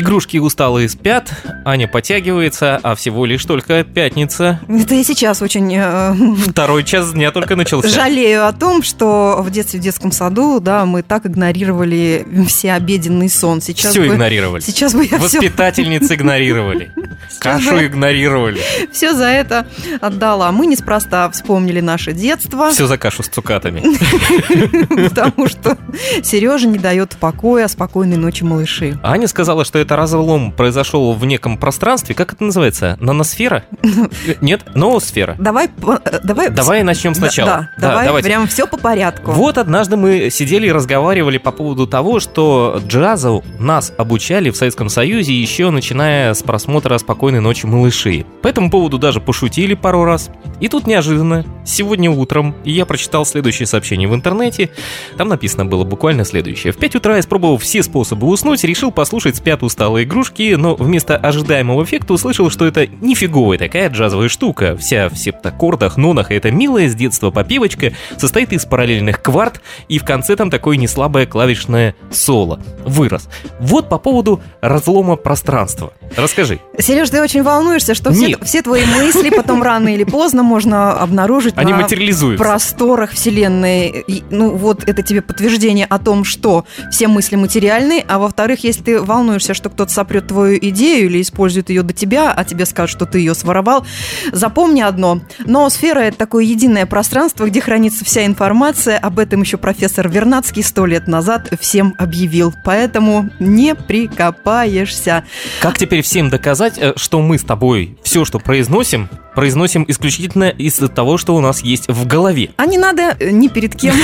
Игрушки усталые спят, Аня подтягивается, а всего лишь только пятница. Это я сейчас очень э, Второй час дня только начался. жалею о том, что в детстве в детском саду, да, мы так игнорировали все обеденный сон. Сейчас Все бы, игнорировали. Сейчас бы я все, Воспитательницы игнорировали. Кашу бы- игнорировали. все за это отдала. Мы неспроста вспомнили наше детство, Все за кашу с цукатами. потому что Сережа не дает покоя, спокойной ночи, малыши. Аня сказала, что это разлом произошел в неком пространстве. Как это называется? Наносфера? Нет? Ноосфера. Давай, э, давай, Давай начнем Да, сначала. Да, давай давайте. прям все по порядку. Вот однажды мы сидели и разговаривали по поводу того, что джазу нас обучали в Советском Союзе еще начиная с просмотра «Спокойной ночи, малыши». По этому поводу даже пошутили пару раз. И тут неожиданно, сегодня утром, я прочитал следующее сообщение в интернете. Там написано было буквально следующее. В 5 утра, испробовав все способы уснуть, решил послушать «Спят усталые игрушки», но вместо ожидаемого эффекта услышал, что это нифиговая такая джазовая штука. Вся в септаккордах, нонах, и эта милая с детства попевочка состоит из параллельных кварт, и в конце там такое неслабое клавишное соло. Вырос. Вот по поводу разлома пространства. Расскажи. Сереж, ты очень волнуешься, что все, все твои мысли потом рано или поздно можно обнаружить Они на просторах Вселенной. И, ну вот это тебе подтверждение о том, что все мысли материальны, а во-вторых, если ты волнуешься, что кто-то сопрет твою идею или использует ее до тебя, а тебе скажут, что ты ее своровал, запомни одно. Ноосфера – это такое единое пространство, где хранится вся информация. Об этом еще профессор Вернадский сто лет назад всем объявил. Поэтому не прикопаешься. Как теперь всем доказать, э, что мы с тобой все, что произносим, произносим исключительно из-за того, что у нас есть в голове? А не надо э, ни перед кем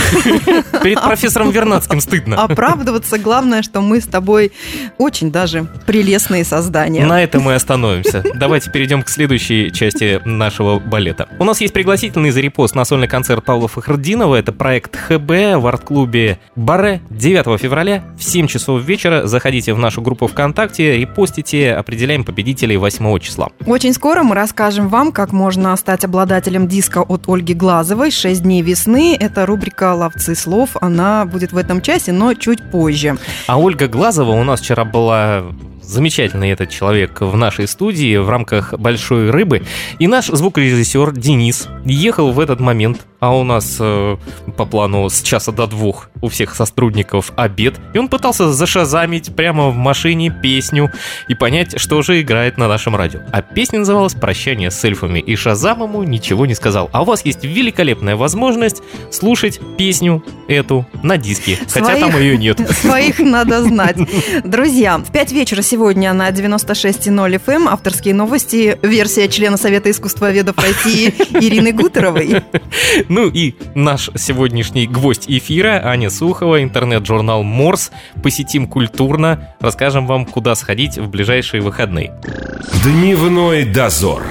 Перед профессором Вернадским стыдно. оправдываться. Главное, что мы с тобой очень даже прелестные создания. На этом мы остановимся. Давайте перейдем к следующей части нашего балета. У нас есть пригласительный за репост на сольный концерт Павла Фахрдинова. Это проект ХБ в арт-клубе Баре 9 февраля в 7 часов вечера. Заходите в нашу группу ВКонтакте, репостите, определяем победителей 8 числа. Очень скоро мы расскажем вам, как можно стать обладателем диска от Ольги Глазовой «Шесть дней весны». Это рубрика «Ловцы слов». Она будет в этом часе, но чуть позже. А Ольга Глазова у нас вчера была замечательный этот человек в нашей студии в рамках «Большой рыбы». И наш звукорежиссер Денис ехал в этот момент, а у нас э, по плану с часа до двух у всех сотрудников обед. И он пытался зашазамить прямо в машине песню и понять, что же играет на нашем радио. А песня называлась «Прощание с эльфами». И Шазам ему ничего не сказал. А у вас есть великолепная возможность слушать песню эту на диске. Хотя там ее нет. Своих надо знать. Друзья, в 5 вечера сегодня на 96.0 FM эм авторские новости, версия члена Совета искусствоведов России Ирины Гутеровой. Ну и наш сегодняшний гвоздь эфира Аня Сухова, интернет-журнал Морс. Посетим культурно, расскажем вам, куда сходить в ближайшие выходные. Дневной дозор.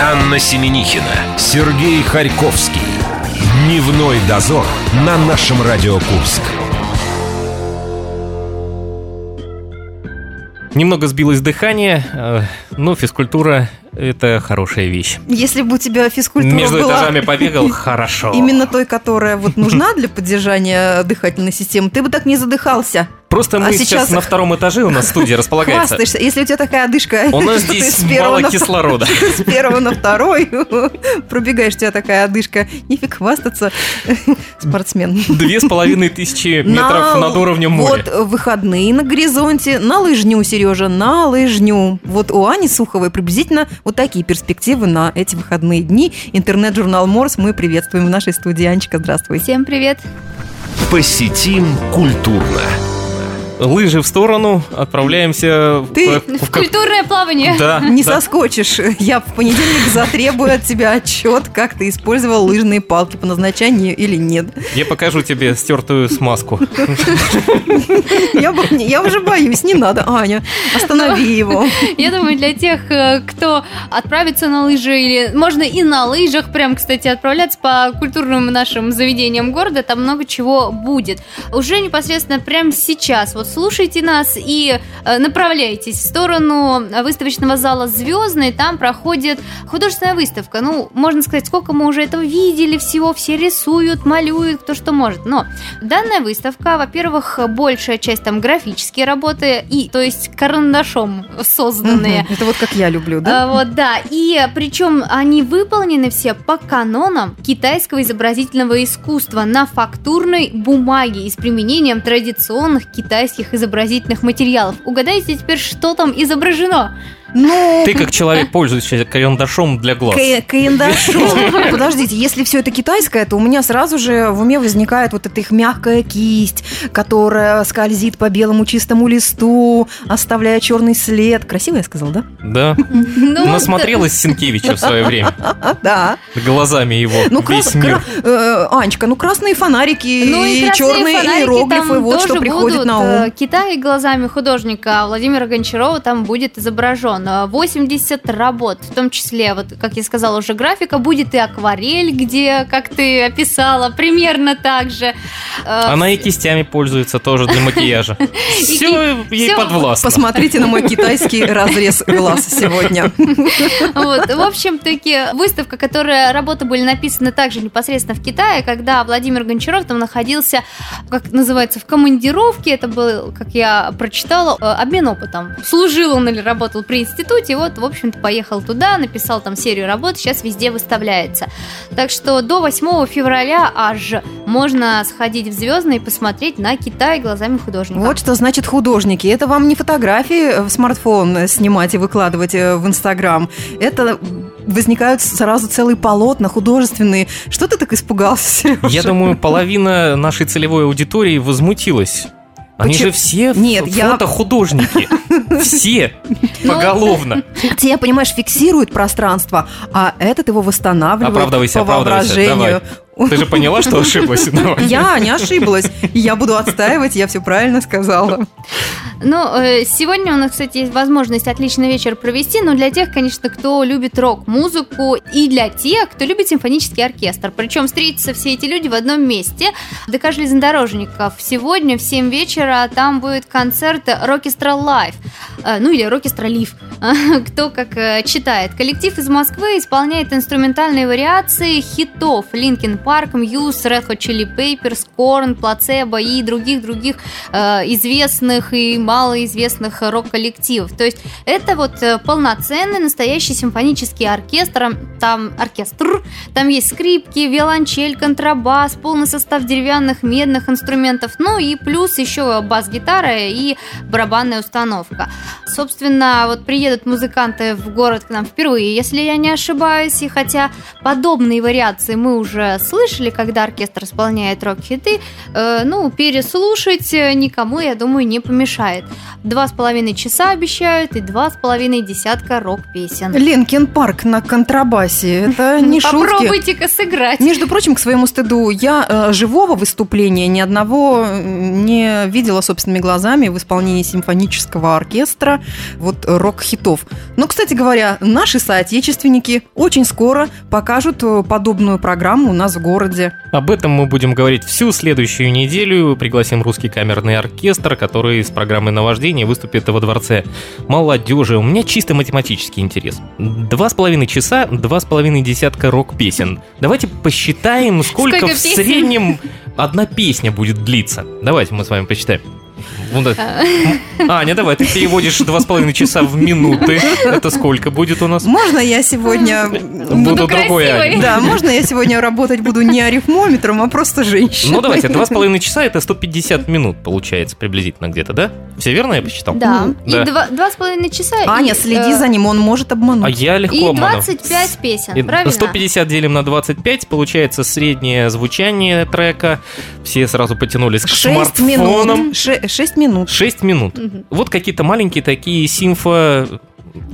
Анна Семенихина, Сергей Харьковский. Дневной дозор на нашем Радио Курск. Немного сбилось дыхание, э, но физкультура – это хорошая вещь. Если бы у тебя физкультура Между была этажами побегал – хорошо. именно той, которая вот нужна для поддержания дыхательной системы, ты бы так не задыхался. Просто мы А сейчас... сейчас на втором этаже у нас студия располагается. Хвастаешься. Если у тебя такая одышка, У нас здесь мало на кислорода. с первого на второй пробегаешь, у тебя такая одышка. Нифиг хвастаться, спортсмен. Две с половиной тысячи метров На- над уровнем моря. Вот выходные на горизонте, на лыжню, Сережа, на лыжню. Вот у Ани Суховой приблизительно вот такие перспективы на эти выходные дни. Интернет-журнал Морс мы приветствуем в нашей студии. Анечка, здравствуй. Всем привет. Посетим культурно. Лыжи в сторону, отправляемся Ты в, В как- культурное плавание. Да, Не да. соскочишь. Я в понедельник затребую от тебя отчет, как ты использовал лыжные палки по назначению или нет. Я покажу тебе стертую смазку. Я, уже боюсь, не надо, Аня. Останови его. Я думаю, для тех, э, кто отправится на лыжи, или можно и на лыжах, прям, кстати, отправляться по культурным нашим заведениям города, там много чего будет. Уже непосредственно прямо сейчас, вот слушайте нас и э, направляйтесь в сторону выставочного зала «Звездный». Там проходит художественная выставка. Ну, можно сказать, сколько мы уже этого видели всего. Все рисуют, малюют, кто что может. Но данная выставка, во-первых, большая часть там графические работы, и, то есть карандашом созданные. Это вот как я люблю, да? А, вот, да. И причем они выполнены все по канонам китайского изобразительного искусства на фактурной бумаге и с применением традиционных китайских изобразительных материалов. Угадайте теперь, что там изображено? Ну, Ты как человек пользуешься карандашом для глаз. Ка- Карандашом. Подождите, если все это китайское, то у меня сразу же в уме возникает вот эта их мягкая кисть, которая скользит по белому чистому листу, оставляя черный след. Красиво я сказал, да? Да. Ну, Насмотрелась Сенкевича в свое время. Да. Глазами его. Ну, крас- мир. э, Анечка, ну красные фонарики Ну и и черные иероглифы, вот что приходит на Э, ум. Китай глазами художника Владимира Гончарова там будет изображен. Э, 80 работ, в том числе, вот как я сказала уже, графика, будет и акварель, где, как ты описала, примерно так же. Э, Она и кистями пользуется тоже для макияжа. Все ей подвластно. Посмотрите на мой китайский разрез глаз сегодня. Вот, в общем-таки, выставка, которая работы были написаны также непосредственно в Китае, когда Владимир Гончаров там находился, как называется, в командировке, это был, как я прочитала, э, обмен опытом. Служил он или работал при институте, и вот, в общем-то, поехал туда, написал там серию работ, сейчас везде выставляется. Так что до 8 февраля аж можно сходить в Звездный и посмотреть на Китай глазами художника. Вот что значит художники. Это вам не фотографии в смартфон снимать и выкладывать э, в Инстаграм. Это возникают сразу целые полотна художественные. Что ты так испугался, Сережа? Я думаю, половина нашей целевой аудитории возмутилась. Они Почему? же все Нет, ф- я- фотохудожники. Все. Ну, Поголовно. Тебя, понимаешь, фиксирует пространство, а этот его восстанавливает Оправдывайся, по оправдывайся. воображению. Ты же поняла, что ошиблась? Давай. Я не ошиблась. Я буду отстаивать, я все правильно сказала. Ну, э, сегодня у нас, кстати, есть возможность отличный вечер провести, но для тех, конечно, кто любит рок-музыку, и для тех, кто любит симфонический оркестр. Причем встретятся все эти люди в одном месте. ДК железнодорожников. Сегодня в 7 вечера там будет концерт Rockestra Live. Э, Ну, или Rockestra Live. Кто как э, читает. Коллектив из Москвы исполняет инструментальные вариации хитов Linkin Park, Muse, Red Hot Chili Peppers, Korn, Placebo и других-других э, известных и малоизвестных рок-коллективов. То есть это вот э, полноценный настоящий симфонический оркестр, там оркестр, там есть скрипки, виолончель, контрабас, полный состав деревянных, медных инструментов, ну и плюс еще бас-гитара и барабанная установка. Собственно, вот приедут музыканты в город к нам впервые, если я не ошибаюсь, и хотя подобные вариации мы уже слышали, когда оркестр исполняет рок-хиты, э, ну, переслушать э, никому, я думаю, не помешает. Два с половиной часа обещают и два с половиной десятка рок-песен. Linkin Park на контрабасе. Это не шутки. Попробуйте-ка сыграть. Между прочим, к своему стыду, я э, живого выступления ни одного не видела собственными глазами в исполнении симфонического оркестра вот рок-хитов. Но, кстати говоря, наши соотечественники очень скоро покажут э, подобную программу у нас в городе. Об этом мы будем говорить всю следующую неделю. Пригласим русский камерный оркестр, который с программой наваждения выступит во дворце молодежи. У меня чисто математический интерес. Два с половиной часа, два с половиной десятка рок-песен. Давайте посчитаем, сколько, Сколько в песен? среднем одна песня будет длиться. Давайте мы с вами посчитаем. Вот это. Аня, давай, ты переводишь два с половиной часа в минуты. Это сколько будет у нас? Можно я сегодня... Буду другой красивой. Аней. Да, можно я сегодня работать буду не арифмометром, а просто женщиной. Ну давайте, два с половиной часа это 150 минут получается приблизительно где-то, да? Все верно я посчитал? Да. Да. И два, два с половиной часа. Аня, и, следи э, за ним, он может А обмануть. я легко И обману. 25 песен, И правильно? 150 делим на 25, получается среднее звучание трека. Все сразу потянулись к Шесть смартфонам. минут. Ше- Шесть минут. 6 минут. Мгм. Вот какие-то маленькие такие симфо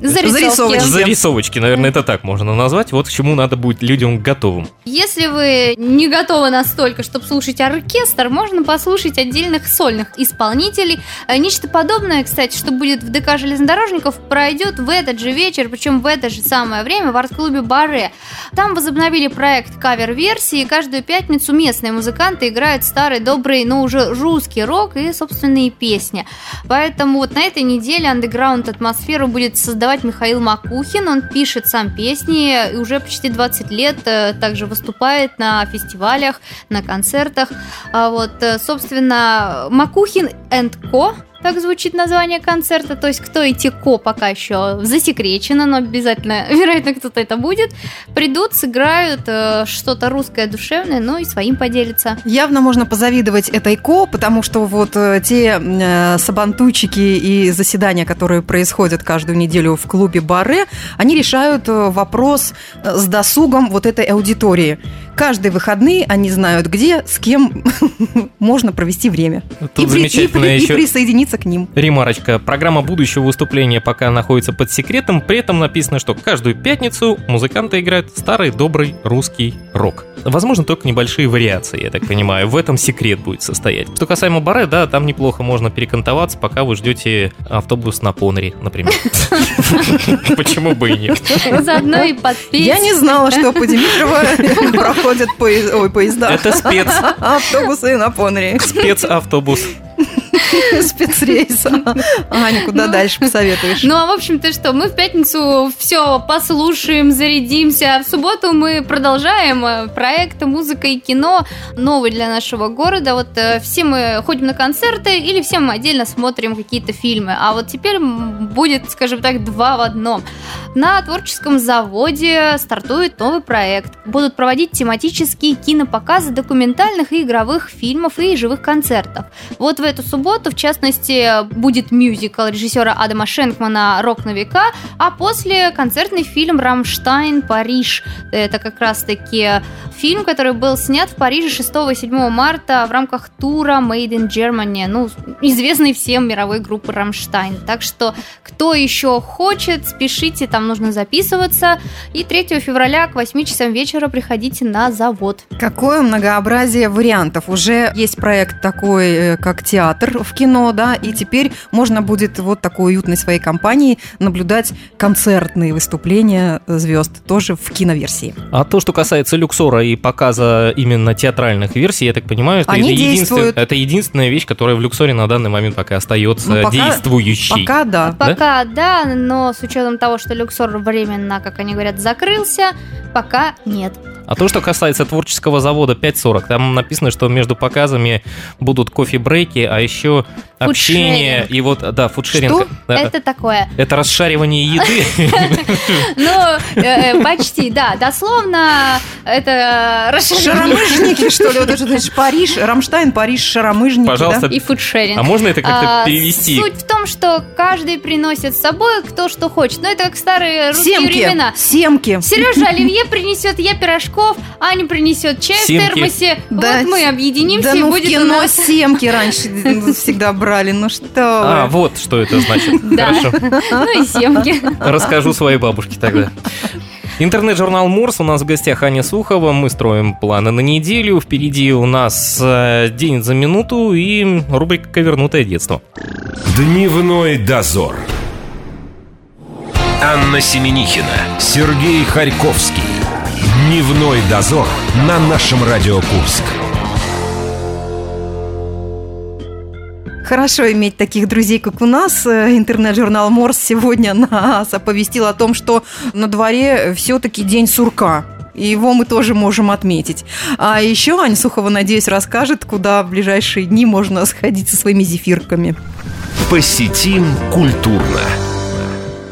Зарисовки. Зарисовочки. Зарисовочки, наверное, это так можно назвать. Вот к чему надо будет людям готовым. Если вы не готовы настолько, чтобы слушать оркестр, можно послушать отдельных сольных исполнителей. Э, Нечто подобное, кстати, что будет в ДК железнодорожников, пройдет в этот же вечер, причем в это же самое время в арт-клубе Баре. Там возобновили проект кавер-версии, и каждую пятницу местные музыканты играют старый, добрый, но уже русский рок и собственные песни. Поэтому вот на этой неделе андеграунд атмосферу будет создавать Михаил Макухин. Он пишет сам песни и уже почти 20 лет э, также выступает на фестивалях, на концертах. А вот, э, собственно, Макухин энд Ко так звучит название концерта. То есть, кто эти ко пока еще засекречено, но обязательно, вероятно, кто-то это будет. Придут, сыграют э, что-то русское, душевное, ну и своим поделятся. Явно можно позавидовать этой ко, потому что вот э, те э, сабантуйчики и заседания, которые происходят каждую неделю в клубе Баре, они решают э, вопрос э, с досугом вот этой аудитории. Каждые выходные они знают, где, с кем можно провести время. Тут и, при- и замечательно при- и еще- присоединиться к ним. Ремарочка. Программа будущего выступления пока находится под секретом. При этом написано, что каждую пятницу музыканты играют старый добрый русский рок. Возможно, только небольшие вариации, я так понимаю. В этом секрет будет состоять. Что касаемо баре, да, там неплохо можно перекантоваться, пока вы ждете автобус на Понере, например. Почему бы и нет? Заодно и подпеть. Я не знала, что по Димитрово проходят поезд- ой, поезда. Это спец, Автобусы на Понере. спецавтобус. Спецрейс. Аня, куда Ну. дальше посоветуешь? Ну, а в общем-то что, мы в пятницу все послушаем, зарядимся. В субботу мы продолжаем э, проект «Музыка и кино», новый для нашего города. Вот э, все мы ходим на концерты или все мы отдельно смотрим какие-то фильмы. А вот теперь будет, скажем так, два в одном. На творческом заводе стартует новый проект. Будут проводить тематические кинопоказы документальных и игровых фильмов и живых концертов. Вот в эту субботу, в частности, будет мюзикл режиссера Адама Шенкмана «Рок на века», а после концертный фильм «Рамштайн. Париж». Это как раз-таки фильм, который был снят в Париже 6-7 марта в рамках тура Made in Germany, ну, известной всем мировой группы «Рамштайн». Так что, кто еще хочет, спешите, там нужно записываться. И 3 февраля к 8 часам вечера приходите на завод. Какое многообразие вариантов. Уже есть проект такой, э, как театр в кино, да, и теперь можно будет вот такой уютной своей компании наблюдать концертные выступления звезд тоже в киноверсии. А то, что касается Люксора и показа именно театральных версий, я так понимаю, что Они это, единствен- это единственная вещь, которая в Люксоре на данный момент пока остается Ну, пока- действующей. Пока да. Пока да? но с учетом того, что Люксор временно, как они говорят, закрылся, пока нет. А то, что касается творческого завода 5.40, там написано, что между показами будут кофе-брейки, а еще общение Фудшеринг. и вот, да, фудшеринг. Что? Да, Это такое. это расшаривание еды. Ну, э, почти, да. Дословно, это расширение Шаромыжники, что ли? Вот это значит Париж, Рамштайн, Париж, шаромыжники. Пожалуйста, и фудшеринг. а можно это как-то А, перевести? Суть в том, что каждый приносит с собой кто что хочет. Ну, это как старые русские времена. семки. Сережа оливье принесет, я пирожков, Аня принесет чай Семки. в термосе. Да, вот мы объединимся, Да и ну в будет у кино нас... семки раньше всегда брали, ну что А, вот что это значит. Да. Хорошо. Ну и семки. Расскажу своей бабушке тогда. Интернет-журнал Морс. У нас в гостях Аня Сухова. Мы строим планы на неделю. Впереди у нас э, день за минуту и рубрика «Ковернутое детство». Дневной дозор. Анна Семенихина, Сергей Харьковский. Дневной дозор на нашем Радио Курск. Хорошо иметь таких друзей, как у нас. Э, Интернет-журнал Морс сегодня нас оповестил о том, что на дворе все-таки день сурка. И его мы тоже можем отметить. А еще Аня Сухова, надеюсь, расскажет, куда в ближайшие дни можно сходить со своими зефирками. Посетим культурно.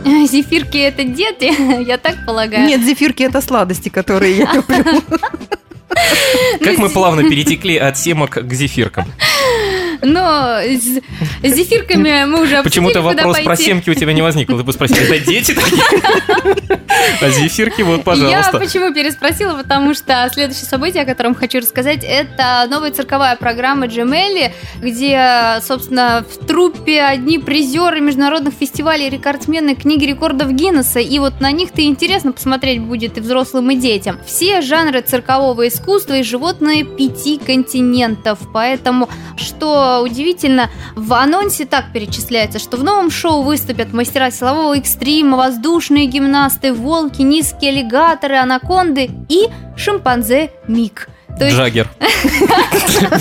Зефирки это дети, я так полагаю. Нет, зефирки – это сладости, которые я люблю. Как мы плавно перетекли от семок к зефиркам. Но с с зефирками мы уже Почему-то вопрос про семки у тебя не возник. Ты бы спросил, это дети такие? А зефирки вот, Я пожалуйста. почему переспросила, потому что следующее событие, о котором хочу рассказать, это новая цирковая программа Джемели, где, собственно, в труппе одни призеры международных фестивалей, рекордсмены книги рекордов Гиннесса, и вот на них-то интересно посмотреть будет и взрослым, и детям. Все жанры циркового искусства и животные пяти континентов, поэтому, что удивительно, в анонсе так перечисляется, что в новом шоу выступят мастера силового экстрима, воздушные гимнасты, волки, низкие аллигаторы, анаконды и шимпанзе Мик. То есть Джаггер.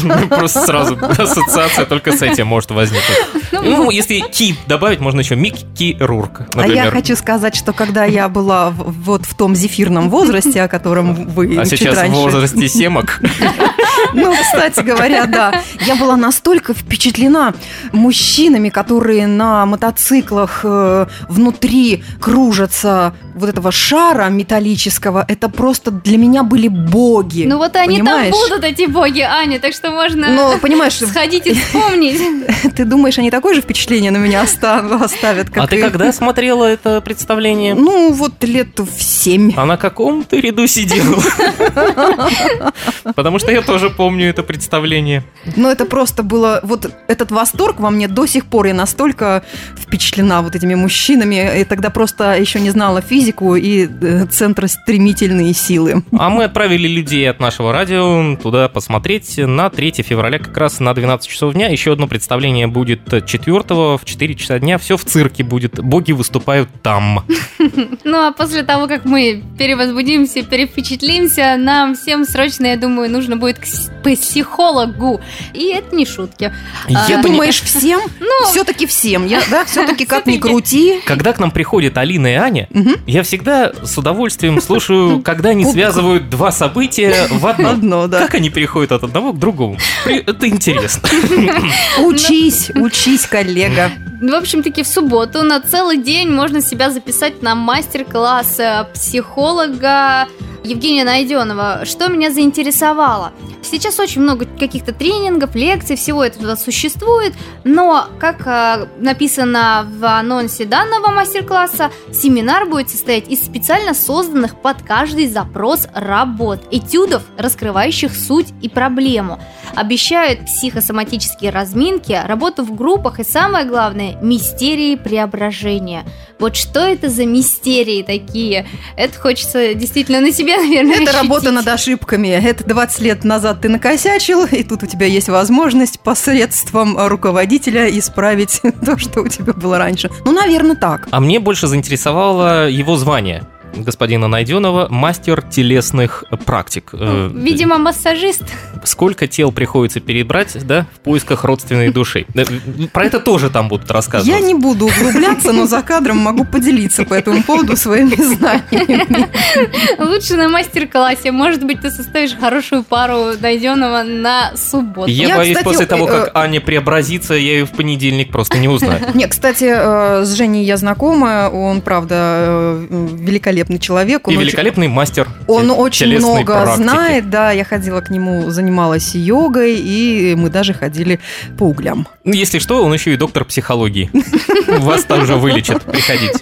Ну, Просто сразу ассоциация только с этим может возникнуть. Ну, если ки добавить, можно еще Микки Рурк, А я хочу сказать, что когда я была вот в том зефирном возрасте, о котором вы А сейчас в возрасте семок. Ну, кстати говоря, да. Я была настолько впечатлена мужчинами, которые на мотоциклах э, внутри кружатся вот этого шара металлического. Это просто для меня были боги. Ну вот они понимаешь? там будут, эти боги, Аня, так что можно Но, понимаешь, сходить и вспомнить. ты думаешь, они такое же впечатление на меня оста- оставят, как А ты когда смотрела это представление? Ну, вот лет в семь. А на каком ты ряду сидела? Потому что я тоже помню это представление. Но это просто было... Вот этот восторг во мне до сих пор. Я настолько впечатлена вот этими мужчинами. И тогда просто еще не знала физику и э, центростремительные силы. А мы отправили людей от нашего радио туда посмотреть на 3 февраля, как раз на 12 часов дня. Еще одно представление будет 4 в 4 часа дня. Все в цирке будет. Боги выступают там. Ну а после того, как мы перевозбудимся, перевпечатлимся, нам всем срочно, я думаю, нужно будет к психологу. И это не шутки. А, Ты пони- думаешь, всем? Ну, Все-таки всем. Я, да, все-таки как ни крути. Когда к нам приходят Алина и Аня, я всегда с удовольствием слушаю, когда они связывают два события в одно. Одно, да. Как они переходят от одного к другому? Это интересно. Учись, учись, коллега. В общем-таки, в субботу на целый день можно себя записать на мастер-класс э, психолога Евгения Найденова. Что меня заинтересовало? Сейчас очень много каких-то тренингов, лекций, всего этого существует, но, как э, написано в анонсе данного мастер-класса, семинар будет состоять из специально созданных под каждый запрос работ, этюдов, раскрывающих суть и проблему. Обещают психосоматические разминки, работу в группах и, самое главное, мистерии преображения. Вот что это за мистерии такие? Это хочется действительно на себе, наверное, Это работа ощутить. над ошибками. Это 20 лет назад ты накосячил, и тут у тебя есть возможность посредством руководителя исправить то, что у тебя было раньше. Ну, наверное, так. А мне больше заинтересовало его звание господина Найденова мастер телесных практик. Э, Ну, Видимо, массажист. Сколько тел приходится перебрать, да, в поисках родственной души. Про это тоже там будут рассказывать. Я не буду углубляться, но за кадром могу поделиться по этому поводу своими знаниями. Лучше на мастер-классе. Может быть, ты составишь хорошую пару найденного на субботу. Я, Я, боюсь, кстати, после того, э, как Аня преобразится, я ее в понедельник просто не узнаю. Не, кстати, э, с Женей я знакома, он, правда, э, великолепный человек. Он И очень- великолепный мастер Он очень много практики. знает, да, я ходила к нему, занималась йогой, и мы даже ходили по углям. Ну, Если что, он еще и доктор психологии. Вас тоже вылечат. Приходите.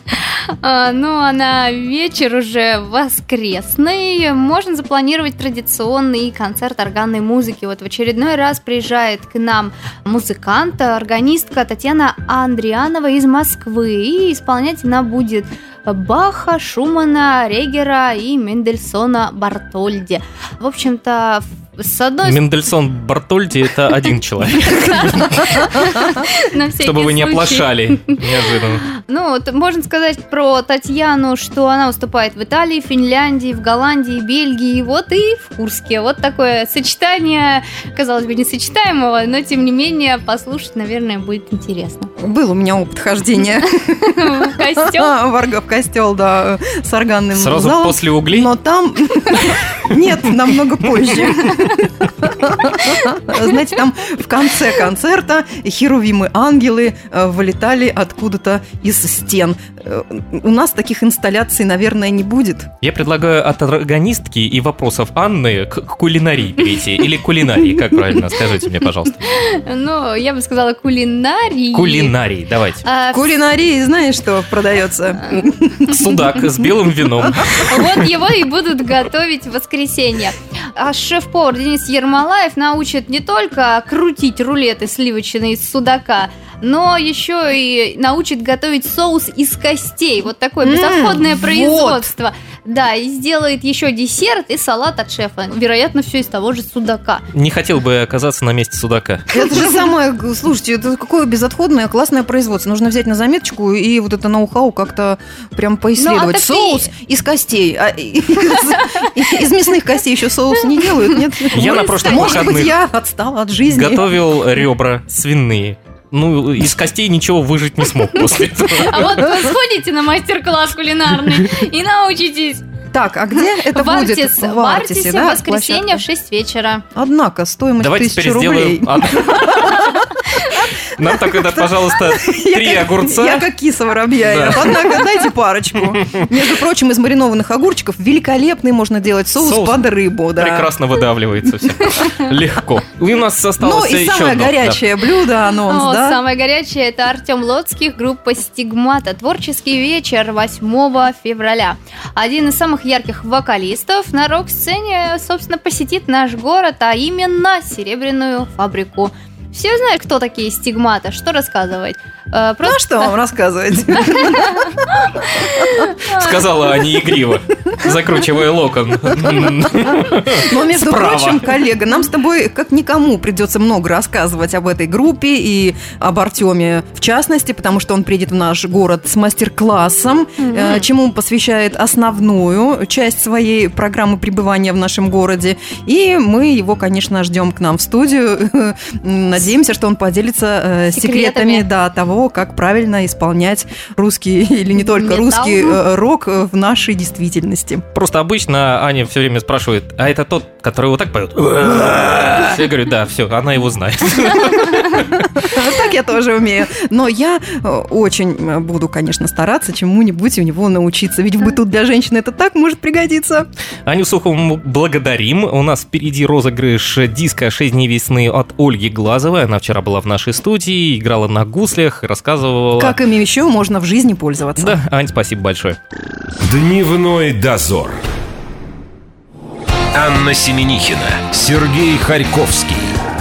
А, ну, а на вечер уже воскресный можно запланировать традиционный концерт органной музыки. Вот в очередной раз приезжает к нам музыкант, органистка Татьяна Андрианова из Москвы. И исполнять она будет Баха, Шумана, Регера и Мендельсона Бартольди. В общем-то, с одной Мендельсон Бартольди это один человек, чтобы вы не оплошали неожиданно. Ну, вот можно сказать про Татьяну, что она выступает в Италии, Финляндии, в Голландии, Бельгии, вот и в Курске. Вот такое сочетание, казалось бы, несочетаемого, но тем не менее послушать, наверное, будет интересно. Был у меня опыт хождения В костел? в костел, да, с органным Сразу после углей? Но там... Нет, намного позже. Знаете, там в конце концерта херувимы-ангелы э, вылетали откуда-то из стен. Э, У нас таких инсталляций, наверное, не будет. Я предлагаю от органистки и вопросов Анны к кулинарии перейти. Или кулинарии, как правильно? Скажите мне, пожалуйста. Ну, я бы сказала кулинарий. Кулинарий, давайте. А, кулинарии знаешь, что продается? Судак с белым вином. Вот его и будут готовить в воскресенье. А шеф-повар Денис Ермолаев научит не только крутить рулеты сливочные из судака, но еще и научит готовить соус из костей. Вот такое безотходное вот. производство. Да, и сделает еще десерт и салат от шефа. Вероятно, все из того же судака. Не хотел бы оказаться на месте судака. Это же самое, слушайте, это какое безотходное, классное производство. Нужно взять на заметочку и вот это ноу-хау как-то прям поисследовать. Ну, а соус из костей. А из, мясных костей еще соус не делают, нет? Я на прошлых Может быть, я отстала от жизни. готовил ребра свиные. Ну, из костей ничего выжить не смог после этого. А вот вы сходите на мастер-класс кулинарный и научитесь. Так, а где это в будет? Артис, в Артисе, Артисе да, в воскресенье в площадка? 6 вечера. Однако, стоимость Давайте тысячи теперь рублей. сделаем... Нам тогда, пожалуйста, три огурца. Я как киса воробья. Однако, дайте парочку. Между прочим, из маринованных огурчиков великолепный можно делать соус, под рыбу. Да. Прекрасно выдавливается все. Легко. И у нас Ну осталось и еще самое горячее блюдо, анонс, О, да? Самое горячее это Артем Лоцких, группа Стигмата. Творческий вечер 8 февраля. Один из самых ярких вокалистов на рок-сцене, собственно, посетит наш город, а именно Серебряную фабрику. Все знают, кто такие стигматы, что рассказывать. Э, Ну Просто а что вам рассказывать? Сказала Аня игриво, закручивая локон. Но, между Справа. прочим, коллега, нам с тобой как никому придется много рассказывать об этой группе и об Артеме в частности, потому что он приедет в наш город с мастер-классом, э, чему посвящает основную часть своей программы пребывания в нашем городе. И мы его, конечно, ждем к нам в студию. Надеемся, что он поделится э, Секретами. секретами да, того, как правильно исполнять русский или не только Металл. русский э, рок в нашей действительности. Просто обычно Аня все время спрашивает, а это тот, который вот так поет? Я говорю, да, все, она его знает. Так я тоже умею. Но я э, очень э, буду, конечно, стараться чему-нибудь у него научиться. Ведь в быту для женщины это так может пригодиться. Аню Сухову благодарим. У нас впереди розыгрыш диска «6 дней весны» от Ольги Глазовой. Она вчера была в нашей студии, играла на гуслях, рассказывала... Как ими еще можно в жизни пользоваться. Да, Ань, спасибо большое. Дневной дозор. Анна Семенихина, Сергей Харьковский.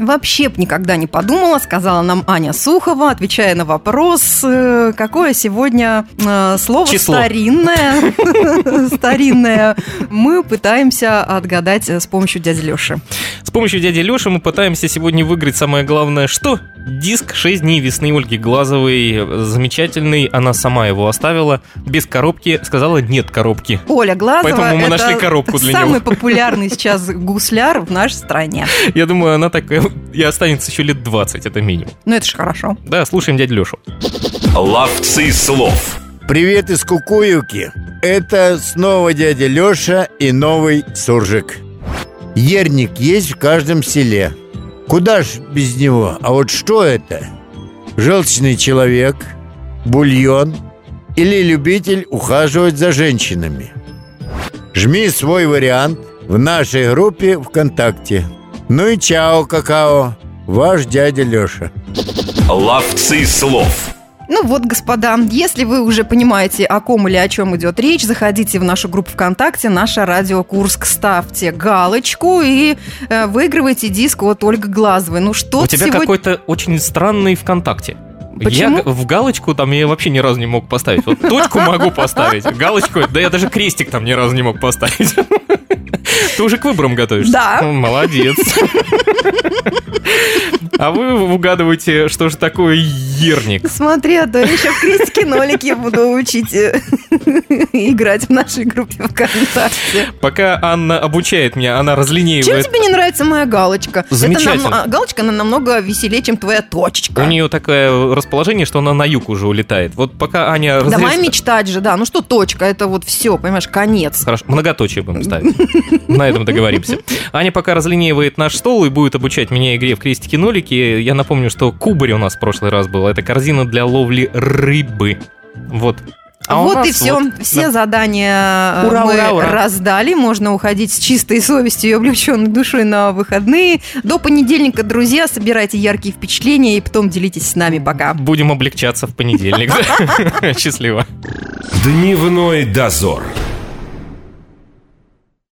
Вообще б никогда не подумала, сказала нам Аня Сухова, отвечая на вопрос, э, какое сегодня э, слово Число. старинное. Старинное. Мы пытаемся отгадать с помощью дяди Леши. С помощью дяди Леши мы пытаемся сегодня выиграть самое главное, что? Диск «6 дней весны» Ольги Глазовой. Замечательный, она сама его оставила. Без коробки, сказала нет коробки. Оля Глазова Поэтому мы нашли коробку для самый него. популярный сейчас гусляр в нашей стране. Я думаю, она такая и останется еще лет 20, это минимум. Ну это же хорошо. Да, слушаем дядю Лешу. Ловцы слов. Привет из Кукуюки. Это снова дядя Леша и новый суржик. Ерник есть в каждом селе. Куда ж без него? А вот что это? Желчный человек, бульон или любитель ухаживать за женщинами? Жми свой вариант в нашей группе ВКонтакте. Ну и чао, какао, ваш дядя Леша. Ловцы слов. Ну вот, господа, если вы уже понимаете, о ком или о чем идет речь, заходите в нашу группу ВКонтакте, наша радио Курск, ставьте галочку и э, выигрывайте диск от Ольги Глазовой. Ну что У тебя сегодня... какой-то очень странный ВКонтакте. Почему? Я в галочку там я вообще ни разу не мог поставить. Вот точку могу поставить, галочку, да я даже крестик там ни разу не мог поставить. Ты уже к выборам готовишься? Да. Ну, Молодец. А вы угадываете, что же такое ерник? Смотри, а то я еще в крестики-нолики буду учить э, играть в нашей группе ВКонтакте. Пока Анна обучает меня, она Чем разлинеивает. тебе не нравится моя галочка? Замечательно. Это нам- а, галочка, она намного веселее, чем твоя точечка. У нее такое расположение, что она на юг уже улетает. Вот пока Аня разрез- Давай мечтать же, да. Ну что точка, это вот все, понимаешь, конец. Хорошо, многоточие будем ставить. На этом договоримся. Аня пока разлинеивает наш стол и будет обучать меня игре в крестики-нолики. Я напомню, что кубарь у нас в прошлый раз был. Это корзина для ловли рыбы. Вот. А вот и все. вот, все да. задания э, Ура, мы ура, ура. раздали. Можно уходить с чистой совестью и облегченной душой на выходные. До понедельника, друзья, собирайте яркие впечатления и потом делитесь с нами. Пока. Будем облегчаться в понедельник. Счастливо. Дневной дозор.